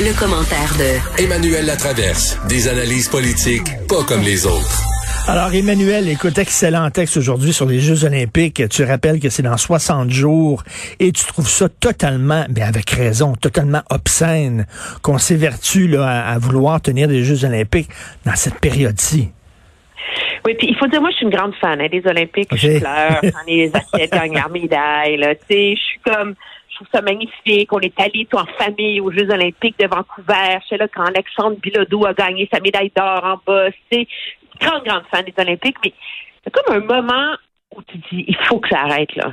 Le, commentaire de Emmanuel Latraverse. Des analyses politiques pas comme les autres. Alors, Emmanuel, écoute, excellent texte aujourd'hui sur les Jeux olympiques. Tu rappelles que c'est dans 60 jours et tu trouves ça totalement, mais avec raison, totalement obscène qu'on s'évertue là, à, vouloir tenir des Jeux olympiques dans cette période-ci. Oui, puis il faut dire, moi, je suis une grande fan hein, des Olympiques. Je pleure quand les athlètes gagnent leur médaille. Tu sais, je suis comme magnifique. On est allé en famille aux Jeux olympiques de Vancouver. C'est là quand Alexandre Bilodeau a gagné sa médaille d'or en bas. C'est grande, grande fan des Olympiques, mais c'est comme un moment où tu dis, il faut que ça arrête là.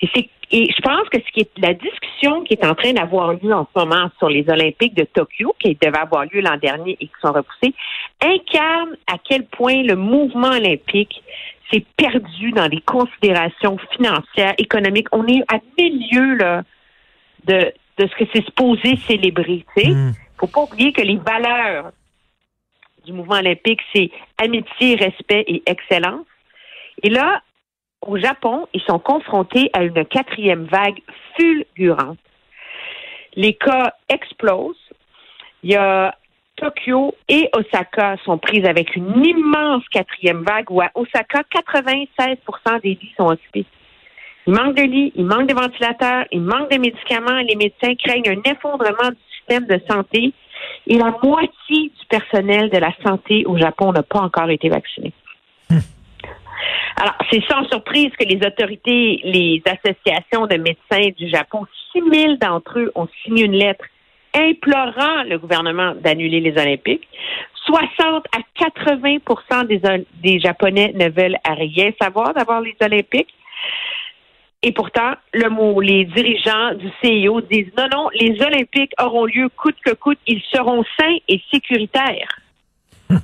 Et c'est et je pense que ce qui est la discussion qui est en train d'avoir lieu en ce moment sur les Olympiques de Tokyo, qui devaient avoir lieu l'an dernier et qui sont repoussés, incarne à quel point le mouvement olympique s'est perdu dans des considérations financières, économiques. On est à milieu là, de, de ce que c'est supposé célébrer. Il ne mm. faut pas oublier que les valeurs du mouvement olympique, c'est amitié, respect et excellence. Et là, au Japon, ils sont confrontés à une quatrième vague fulgurante. Les cas explosent. Il y a Tokyo et Osaka sont prises avec une immense quatrième vague où à Osaka, 96% des lits sont occupés. Il manque de lits, il manque de ventilateurs, il manque de médicaments. Les médecins craignent un effondrement du système de santé et la moitié du personnel de la santé au Japon n'a pas encore été vacciné. Hmm. Alors, c'est sans surprise que les autorités, les associations de médecins du Japon, 6 000 d'entre eux ont signé une lettre implorant le gouvernement d'annuler les Olympiques. 60 à 80 des, des Japonais ne veulent rien savoir d'avoir les Olympiques. Et pourtant, le mot, les dirigeants du CIO disent non, non, les Olympiques auront lieu coûte que coûte, ils seront sains et sécuritaires.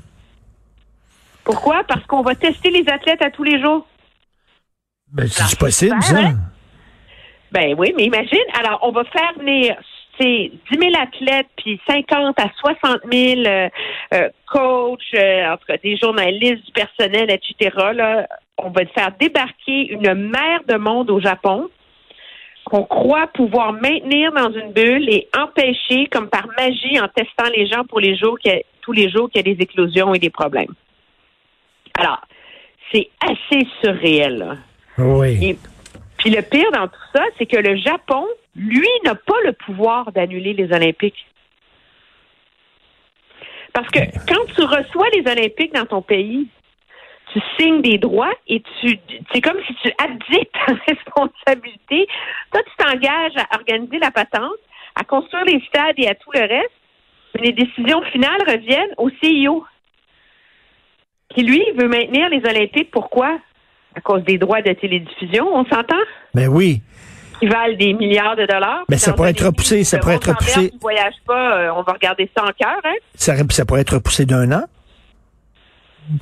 Pourquoi? Parce qu'on va tester les athlètes à tous les jours. Ben, c'est possible, ça. Hein? Ben oui, mais imagine, alors on va faire venir c'est 10 000 athlètes, puis 50 à 60 000 euh, euh, coachs, euh, entre des journalistes, du personnel, etc. Là, on va faire débarquer une mer de monde au Japon qu'on croit pouvoir maintenir dans une bulle et empêcher, comme par magie, en testant les gens pour les jours tous les jours qu'il y a des éclosions et des problèmes. Alors, c'est assez surréel. Oui. puis le pire dans tout ça, c'est que le Japon, lui, n'a pas le pouvoir d'annuler les Olympiques. Parce que quand tu reçois les Olympiques dans ton pays, tu signes des droits et tu c'est comme si tu abdiques ta responsabilité. Toi, tu t'engages à organiser la patente, à construire les stades et à tout le reste. Mais les décisions finales reviennent au CIO. Qui, lui, veut maintenir les Olympiques. Pourquoi? À cause des droits de télédiffusion, on s'entend? Ben oui. Qui valent des milliards de dollars. Mais ça pourrait être repoussé, ça pourrait être repoussé. Si voyage pas, euh, on va regarder ça en cœur, hein? Ça, ça pourrait être repoussé d'un an?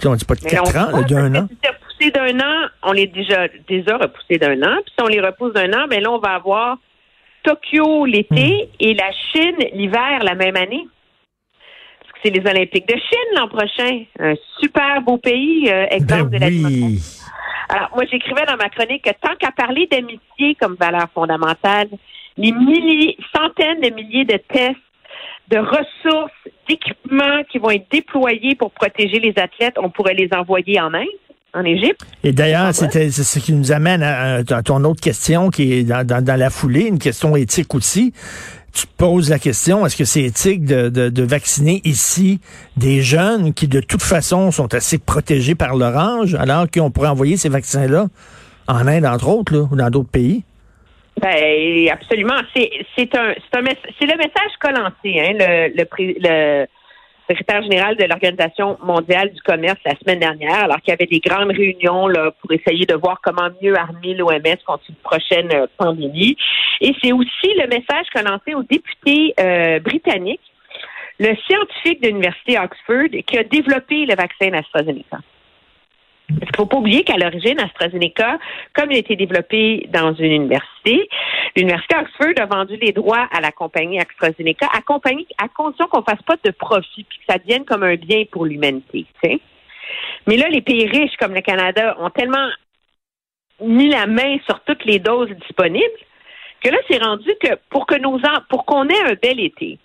On dit pas de quatre ans, d'un an. Si c'est repoussé d'un an, on les déjà, déjà repoussé d'un an. Puis si on les repousse d'un an, ben là, on va avoir Tokyo l'été hmm. et la Chine l'hiver la même année. Parce que c'est les Olympiques de Chine l'an prochain. Un super beau pays, euh, exemple ben de la oui. Alors, moi, j'écrivais dans ma chronique que tant qu'à parler d'amitié comme valeur fondamentale, les milliers, centaines de milliers de tests de ressources, d'équipements qui vont être déployés pour protéger les athlètes, on pourrait les envoyer en Inde en Égypte. Et d'ailleurs, c'est ce qui nous amène à, ton autre question qui est dans, la foulée, une question éthique aussi. Tu poses la question, est-ce que c'est éthique de, vacciner ici des jeunes qui, de toute façon, sont assez protégés par l'orange, alors qu'on pourrait envoyer ces vaccins-là en Inde, entre autres, ou dans d'autres pays? Ben absolument. C'est un un le message Colanté, hein, le, le, le secrétaire général de l'Organisation mondiale du commerce la semaine dernière, alors qu'il y avait des grandes réunions là pour essayer de voir comment mieux armer l'OMS contre une prochaine euh, pandémie. Et c'est aussi le message Colanté aux députés euh, britanniques, le scientifique de l'université Oxford qui a développé le vaccin AstraZeneca. Parce ne faut pas oublier qu'à l'origine, AstraZeneca, comme il a été développé dans une université, l'université Oxford a vendu les droits à la compagnie AstraZeneca, à, compagnie, à condition qu'on ne fasse pas de profit, puis que ça devienne comme un bien pour l'humanité. Mais là, les pays riches comme le Canada ont tellement mis la main sur toutes les doses disponibles que là, c'est rendu que pour que nos pour qu'on ait un bel été,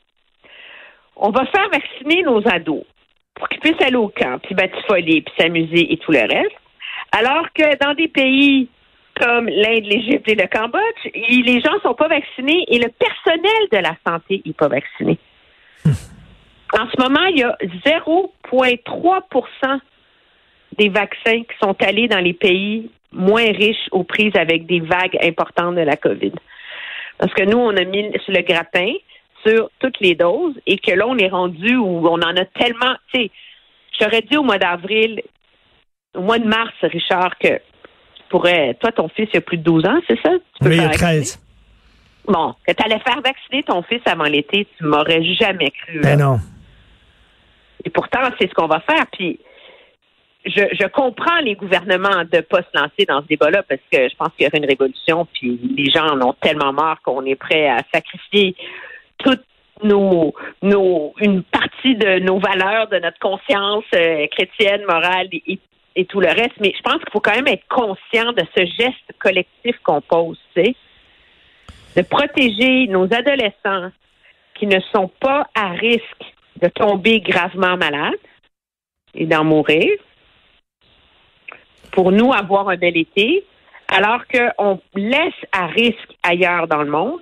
on va faire vacciner nos ados pour qu'ils puissent aller au camp, puis batifoler, puis s'amuser et tout le reste. Alors que dans des pays comme l'Inde, l'Égypte et le Cambodge, les gens ne sont pas vaccinés et le personnel de la santé n'est pas vacciné. En ce moment, il y a 0,3% des vaccins qui sont allés dans les pays moins riches aux prises avec des vagues importantes de la COVID. Parce que nous, on a mis sur le gratin sur toutes les doses et que là, on est rendu où on en a tellement. Tu sais, j'aurais dit au mois d'avril, au mois de mars, Richard, que tu pourrais. Toi, ton fils, il a plus de 12 ans, c'est ça? oui, il a 13. Bon, que tu allais faire vacciner ton fils avant l'été, tu m'aurais jamais cru. Ben non. Et pourtant, c'est ce qu'on va faire. Puis, je, je, comprends les gouvernements de ne pas se lancer dans ce débat-là parce que je pense qu'il y aura une révolution, puis les gens en ont tellement marre qu'on est prêt à sacrifier toute nos, nos, une partie de nos valeurs, de notre conscience euh, chrétienne, morale et, tout le reste. Mais je pense qu'il faut quand même être conscient de ce geste collectif qu'on pose, sais, de protéger nos adolescents qui ne sont pas à risque de tomber gravement malades et d'en mourir pour nous avoir un bel été, alors qu'on laisse à risque ailleurs dans le monde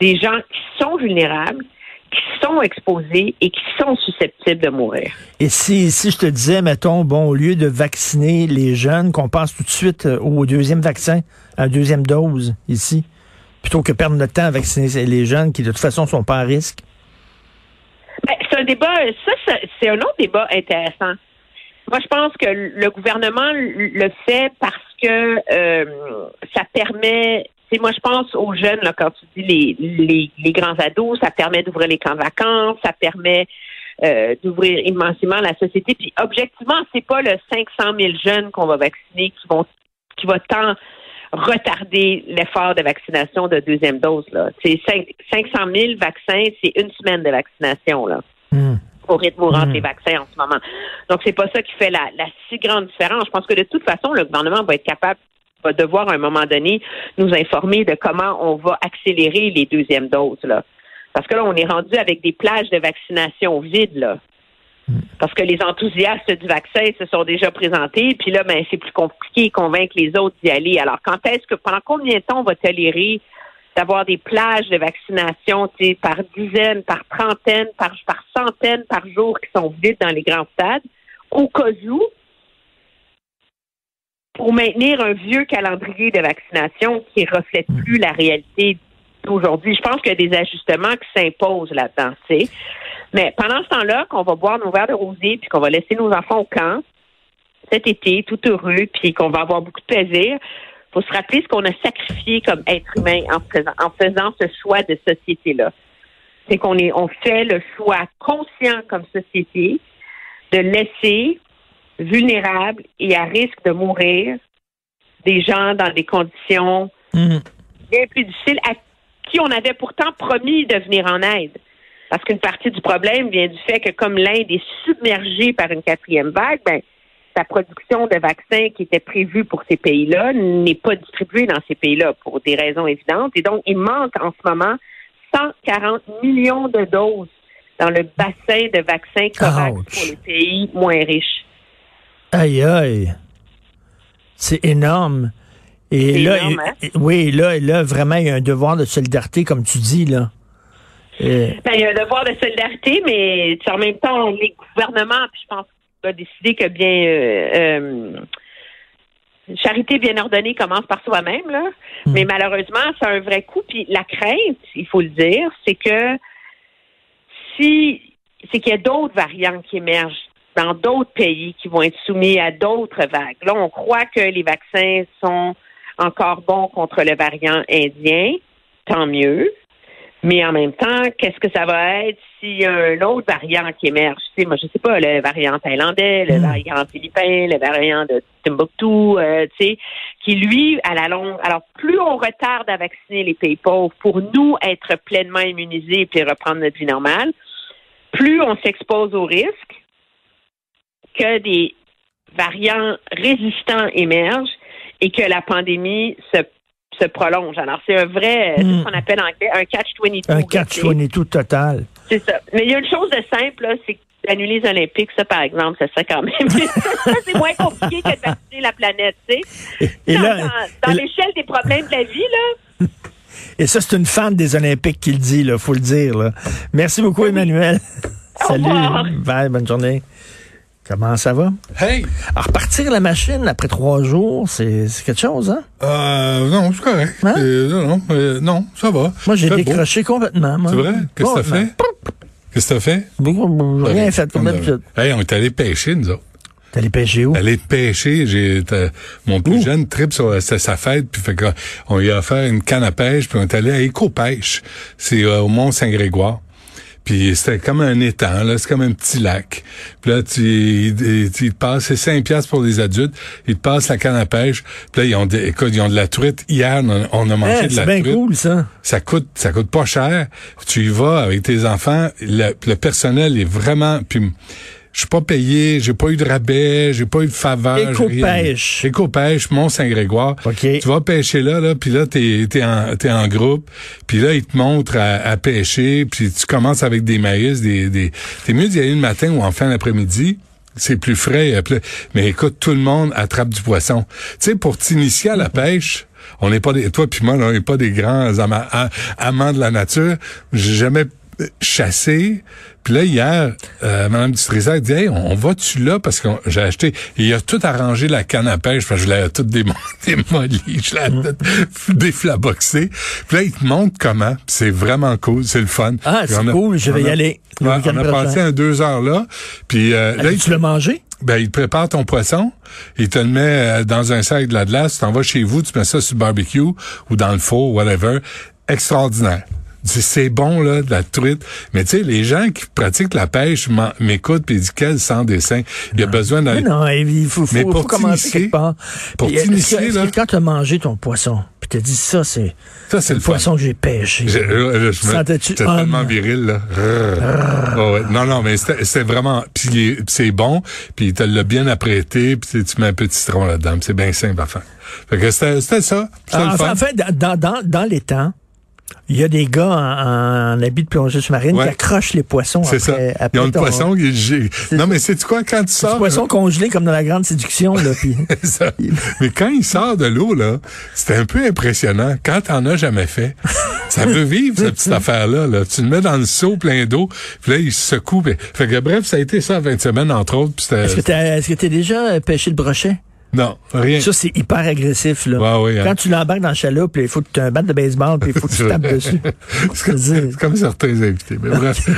des gens qui sont vulnérables, qui sont exposés et qui sont susceptibles de mourir. Et si, si je te disais, mettons, bon, au lieu de vacciner les jeunes, qu'on passe tout de suite euh, au deuxième vaccin, à la deuxième dose ici, plutôt que perdre notre temps à vacciner les jeunes qui de toute façon ne sont pas à risque? Ben, c'est un débat, ça, c'est un autre débat intéressant. Moi, je pense que le gouvernement le fait parce que euh, ça permet c'est moi je pense aux jeunes là quand tu dis les, les, les grands ados, ça permet d'ouvrir les camps de vacances, ça permet euh, d'ouvrir immensément la société. Puis objectivement, c'est pas le 500 000 jeunes qu'on va vacciner qui vont qui va tant retarder l'effort de vaccination de deuxième dose là. C'est 500 000 vaccins, c'est une semaine de vaccination là. Hmm. Au rythme où rentrent hmm. les vaccins en ce moment. Donc, c'est pas ça qui fait la, la si grande différence. Je pense que de toute façon, le gouvernement va être capable va devoir à un moment donné nous informer de comment on va accélérer les deuxièmes doses. Là. Parce que là, on est rendu avec des plages de vaccination vides. Là. Parce que les enthousiastes du vaccin se sont déjà présentés, puis là, ben, c'est plus compliqué de convaincre les autres d'y aller. Alors, quand est-ce que, pendant combien de temps on va tolérer d'avoir des plages de vaccination par dizaines, par trentaines, par, centaines par jour qui sont vides dans les grands stades, au cas où pour maintenir un vieux calendrier de vaccination qui ne reflète mm. plus la réalité d'aujourd'hui. Je pense qu'il y a des ajustements qui s'imposent là-dedans. Mais pendant ce temps-là, qu'on va boire nos verres de rosé, puis qu'on va laisser nos enfants au camp cet été, tout heureux, puis qu'on va avoir beaucoup de plaisir, faut se rappeler ce qu'on a sacrifié comme être humain en faisant, en faisant ce choix de société-là. C'est qu'on est, on fait le choix conscient comme société de laisser vulnérables et à risque de mourir, des gens dans des conditions mhm. bien plus difficiles, à qui on avait pourtant promis de venir en aide. Parce qu'une partie du problème vient du fait que comme l'Inde est submergée par une quatrième vague, ben, sa production de vaccins qui était prévue pour ces pays-là n'est pas distribuée dans ces pays-là pour des raisons évidentes. Et donc, il manque en ce moment 140 millions de doses dans le bassin de vaccins corrects pour les pays moins riches. Aïe, aïe. C'est énorme. Et là, énorme, hein? oui, là, là, vraiment, il y a un devoir de solidarité, comme tu dis, là. Ben, il y a un devoir de solidarité, mais en même temps, les gouvernements, puis je pense qu'on a décidé que bien euh, euh, charité bien ordonnée commence par soi-même, là. Hmm. Mais malheureusement, c'est un vrai coup. Puis la crainte, il faut le dire, c'est que si c'est qu'il y a d'autres variantes qui émergent dans d'autres pays qui vont être soumis à d'autres vagues. Là, on croit que les vaccins sont encore bons contre le variant indien, tant mieux. Mais en même temps, qu'est-ce que ça va être s'il y a un autre variant qui émerge? Tu sais, moi, je sais pas, le variant thaïlandais, le hmm. variant philippin, le variant de Timbuktu, euh, tu sais, qui lui, à la longue, alors plus on retarde à vacciner les pays pauvres pour nous être pleinement immunisés et reprendre notre vie normale, plus on s'expose au risque que des variants résistants émergent et que la pandémie se, se prolonge. Alors, c'est un vrai, ce hmm. qu'on appelle en anglais un catch-22. Un catch-22 total. C'est ça. Mais il y a une chose de simple, c'est annuler les Olympiques, ça, par exemple, ça serait quand même. c'est moins compliqué que de vacciner la planète, tu sais. Et dans là- dans- l'échelle des problèmes de la vie, là. Et ça, c'est une fan des Olympiques qui le dit, là, faut le dire. Là. Merci beaucoup, Emmanuel. Salut. Bye, bonne journée. Comment ça va? Hey! Alors, repartir la machine après trois jours, c'est quelque chose, hein? Euh, non, c'est correct. Hein? Euh, non, non, euh, non, ça va. Moi, j'ai beau. décroché complètement. C'est vrai? Qu'est-ce que t'as Complètement. fait? Qu'est-ce que t'as fait? Rien fait comme d'habitude. Hey, on est allé pêcher, nous autres. T'es allé pêcher où? Aller pêcher, j'ai mon plus Ouh. jeune trip sur c'était sa fête, puis fait que on lui a offert une canne à pêche, puis on est allé à Éco-Pêche. C'est euh, au Mont Saint-Grégoire. Puis c'était comme un étang, là, c'est comme un petit lac. Puis là, tu, ils, te passent, c'est 5 piastres pour les adultes, ils te passent la canne à pêche. Puis là, ils ont, des, écoute, ils ont de la truite. Hier, on a, on a mangé Hein, de la c'est bien truite. cool, ça. Ça coûte, ça coûte pas cher. Tu y vas avec tes enfants. Le, le personnel est vraiment. Puis, je suis pas payé, j'ai pas eu de rabais, j'ai pas eu de faveur. Éco-pêche. Éco-pêche, Mont-Saint-Grégoire. OK. Tu vas pêcher là, là, puis là, t'es es en, t'es en groupe, puis là, ils te montrent à, à pêcher, puis tu commences avec des maïs, des, des... T'es mieux d'y aller le matin ou en fin d'après-midi. C'est plus frais. euh, plus- Mais écoute, tout le monde attrape du poisson. Tu sais, pour t'initier à la pêche, on n'est pas des, toi puis moi, là, on n'est pas des grands amants de la nature. J'ai jamais chassé. Puis là, hier, euh, Mme Dutrisac dit, hey, on, on va-tu là? Parce que j'ai acheté, et il a tout arrangé la canne à pêche, parce que je l'ai toute démo- démolie, je l'ai toute déflaboxée. Puis là, il te montre comment, c'est vraiment cool, c'est le fun. Ah, c'est cool, je vais y aller. on a passé un deux heures là, puis euh, là, il tu l'as mangé? ben, il te prépare ton poisson, il te le met euh, dans un sac de la glace, tu t'en vas chez vous, tu mets ça sur le barbecue ou dans le four, whatever. Extraordinaire. C'est- C'est bon, là, de la truite. Mais tu sais, les gens qui pratiquent la pêche m'écoutent puis ils disent quel sans dessin. Il y a besoin Mais d'aller. non, il faut, faut, Mais faut pour commencer t'initier- quelque part. pour t'initier, là- quand tu as mangé ton poisson, puis tu as dit ça, c'est Ça, c'est le le fun. poisson que j'ai pêché. Je, je me- Sentais-tu J'étais tellement viril, là. Rrr. Oh, ouais. Non, non, mais c'était vraiment... Puis c'est bon, puis il te l'a bien apprêté, puis tu- tu mets un peu de citron là-dedans. C'est bien simple à faire. Fait que c'était ça. Le Ah, en, fun. en fait, dans, dans, dans les temps, il y a des gars en, en habit de plongée sous-marine Ouais. qui accrochent les poissons C'est après, ça. après Ils ont le poisson est Non, mais c'est quoi quand tu sors? poisson congelé comme dans la grande séduction. Là, puis, Ça. Mais quand il sort de l'eau, là, c'était un peu impressionnant. Quand t'en as jamais fait, ça veut vivre, cette petite affaire-là. Là. Tu le mets dans le seau plein d'eau, puis là, il se secoue. puis- Fait que bref, ça a été ça 20 semaines, entre autres. est-ce que que t'as déjà pêché le brochet? Non, rien. Ça, c'est hyper agressif. Là. Ouais, ouais, hein. Quand tu l'embarques dans le chaloupe, il faut que tu aies un bat de baseball puis il faut que tu tapes dessus. C'est comme, certains invités. Mais bref.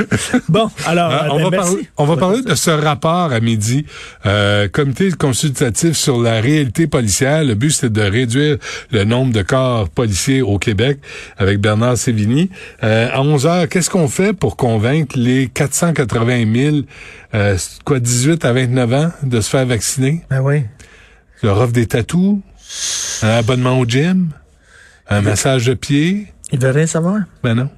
Bon, alors, Hein, euh, on, ben, va merci. parler, on va parler de ce rapport à midi. Euh, comité consultatif sur la réalité policière. Le but, c'est de réduire le nombre de corps policiers au Québec avec Bernard Sévigny. Euh, à 11 heures, qu'est-ce qu'on fait pour convaincre les 480 000, euh, quoi, 18 à 29 ans de se faire vacciner? Ben oui. Leur offre des tatous, un abonnement au gym, un massage de pied. Ils veulent rien savoir. Ben non.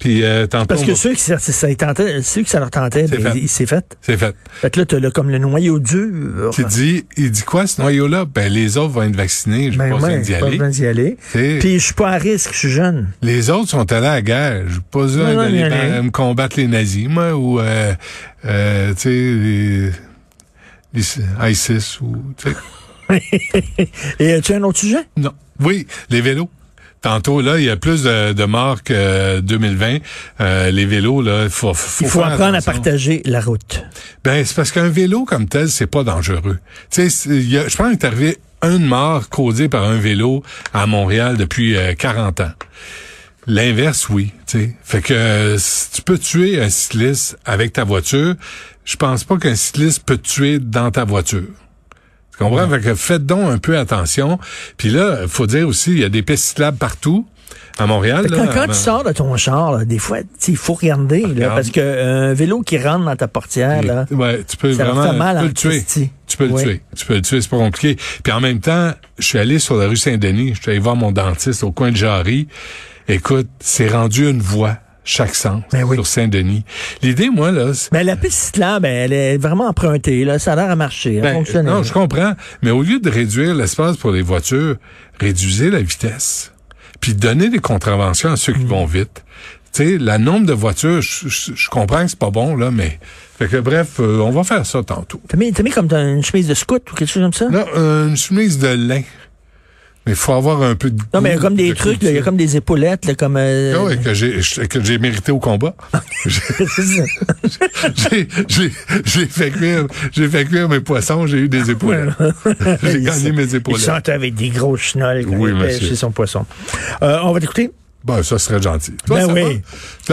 Puis euh, tantôt, Parce que ceux qui ça, ça, ils tentaient- ceux que ça leur tentait, C'est ben, fait. s'est fait. c'est fait. Fait que là, t'as là, comme le noyau dur. Qui dit, il dit quoi ce noyau-là? Ben, les autres vont être vaccinés, je Ben pas besoin d'y j'ai pas aller. d'y aller. Puis je suis pas à risque, je suis jeune. Les autres sont allés à la guerre. J'ai pas besoin d'aller aller. me combattre les nazis, moi, ou, euh, euh, tu sais, les, les ISIS, ou, tu sais. Et as-tu un autre sujet? Non. Oui, les vélos. Tantôt, là, il y a plus de, de morts que 2020. Euh, les vélos, là, il faut, faut, Il faut apprendre à partager la route. Ben, c'est parce qu'un vélo comme tel, c'est pas dangereux. Tu sais, je pense qu'il est arrivé une mort causée par un vélo à Montréal depuis euh, 40 ans. L'inverse, oui. Tu sais. Fait que euh, si tu peux tuer un cycliste avec ta voiture. Je pense pas qu'un cycliste peut te tuer dans ta voiture. Tu comprends? Fait que faites donc un peu attention. Puis là, faut dire aussi, il y a des pistes cyclables partout à Montréal. Là, quand, quand à- tu sors de ton char, là, des fois, il faut regarder. Là, parce que euh, un vélo qui rentre dans ta portière, là, Ouais, tu peux ça vraiment mal tu peux le tuer. Tu peux le tuer. Tu peux le tuer, c'est pas compliqué. Puis en même temps, je suis allé sur la rue Saint-Denis, je suis allé voir mon dentiste au coin de Jarry. Écoute, c'est rendu une voie chaque sens Ben oui. sur Saint-Denis. L'idée, moi, là, c'est- Mais la piste cyclable, elle est vraiment empruntée. Là. Ça a l'air à marcher. Elle ben, fonctionne. non, je comprends. Mais au lieu de réduire l'espace pour les voitures, réduisez la vitesse. Puis donnez des contraventions à ceux qui Mm. vont vite. tu sais, la nombre de voitures, je, je- je comprends que c'est pas bon, là, mais... Fait que bref, euh, on va faire ça tantôt. T'as mis, mis comme une chemise de scout ou quelque chose comme ça? Là, euh, une chemise de lin. Mais il faut avoir un peu de Non, mais il y a comme des de trucs, là, il y a comme des épaulettes, là, comme... euh, Ah ouais, que j'ai que j'ai mérité au combat. j'ai j'ai j'ai fait cuire j'ai fait cuire mes poissons, j'ai eu des épaulettes. j'ai gagné mes Il épaulettes. chante avec des gros chenolles Oui, il monsieur. son poisson. Euh, on va t'écouter? Bon, ça serait gentil. Toi, Ben oui.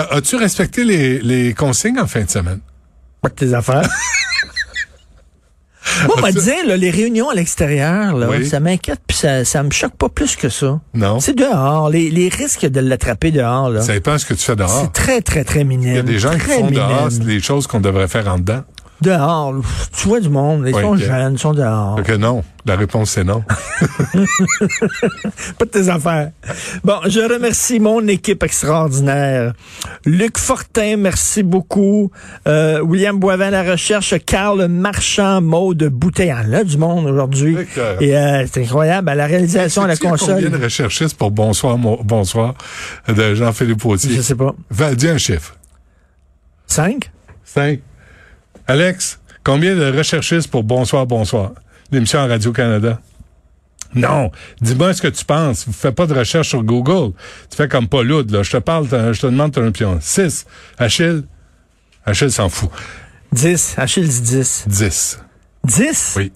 As-tu respecté les, les consignes en fin de semaine? Pas de tes affaires. Moi, on m'a As-tu- dit, là, les réunions à l'extérieur, là, Oui. ça m'inquiète, puis ça, ça me choque pas plus que ça. Non. C'est dehors. Les, les risques de l'attraper dehors, là. Ça dépend ce que tu fais dehors. C'est très, très, très minime. Il y a des gens qui Très font minime. dehors des choses qu'on devrait faire en dedans. Dehors. Tu vois du monde. Ils Ouais, sont jeunes, ils sont dehors. Que non. La réponse, c'est non. Pas de tes affaires. Bon, je remercie mon équipe extraordinaire. Luc Fortin, merci beaucoup. Euh, William Boivin, la recherche. Carl Marchand, Maude Bouteillant. Là, du monde aujourd'hui. Et euh, c'est incroyable. À la réalisation, à la Sais-tu Combien console. de recherchistes pour Bonsoir, Bonsoir de Jean-Philippe Autier? Je sais pas. Va, dis un chiffre. Cinq? Cinq. Alex, combien de recherchistes pour Bonsoir, Bonsoir? L'émission à Radio-Canada. Non. Dis-moi ce que tu penses. Fais pas de recherche sur Google. Tu fais comme Paul là. Je te parle, je te demande ton opinion. Six. Achille? Achille s'en fout. Dix. Achille dit dix. Dix. Dix? Oui.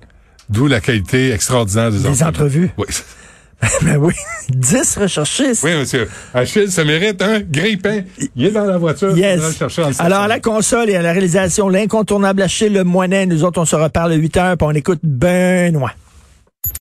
D'où la qualité extraordinaire des, Des entrevues. Oui. ben oui. Dix recherchistes. Oui, monsieur. Achille, ça mérite un grippin. Il est dans la voiture. Yes. Alors, à la console et à la réalisation, l'incontournable Achille Le Moinet, nous autres, on se reparle à 8 heures, puis on écoute Benoît.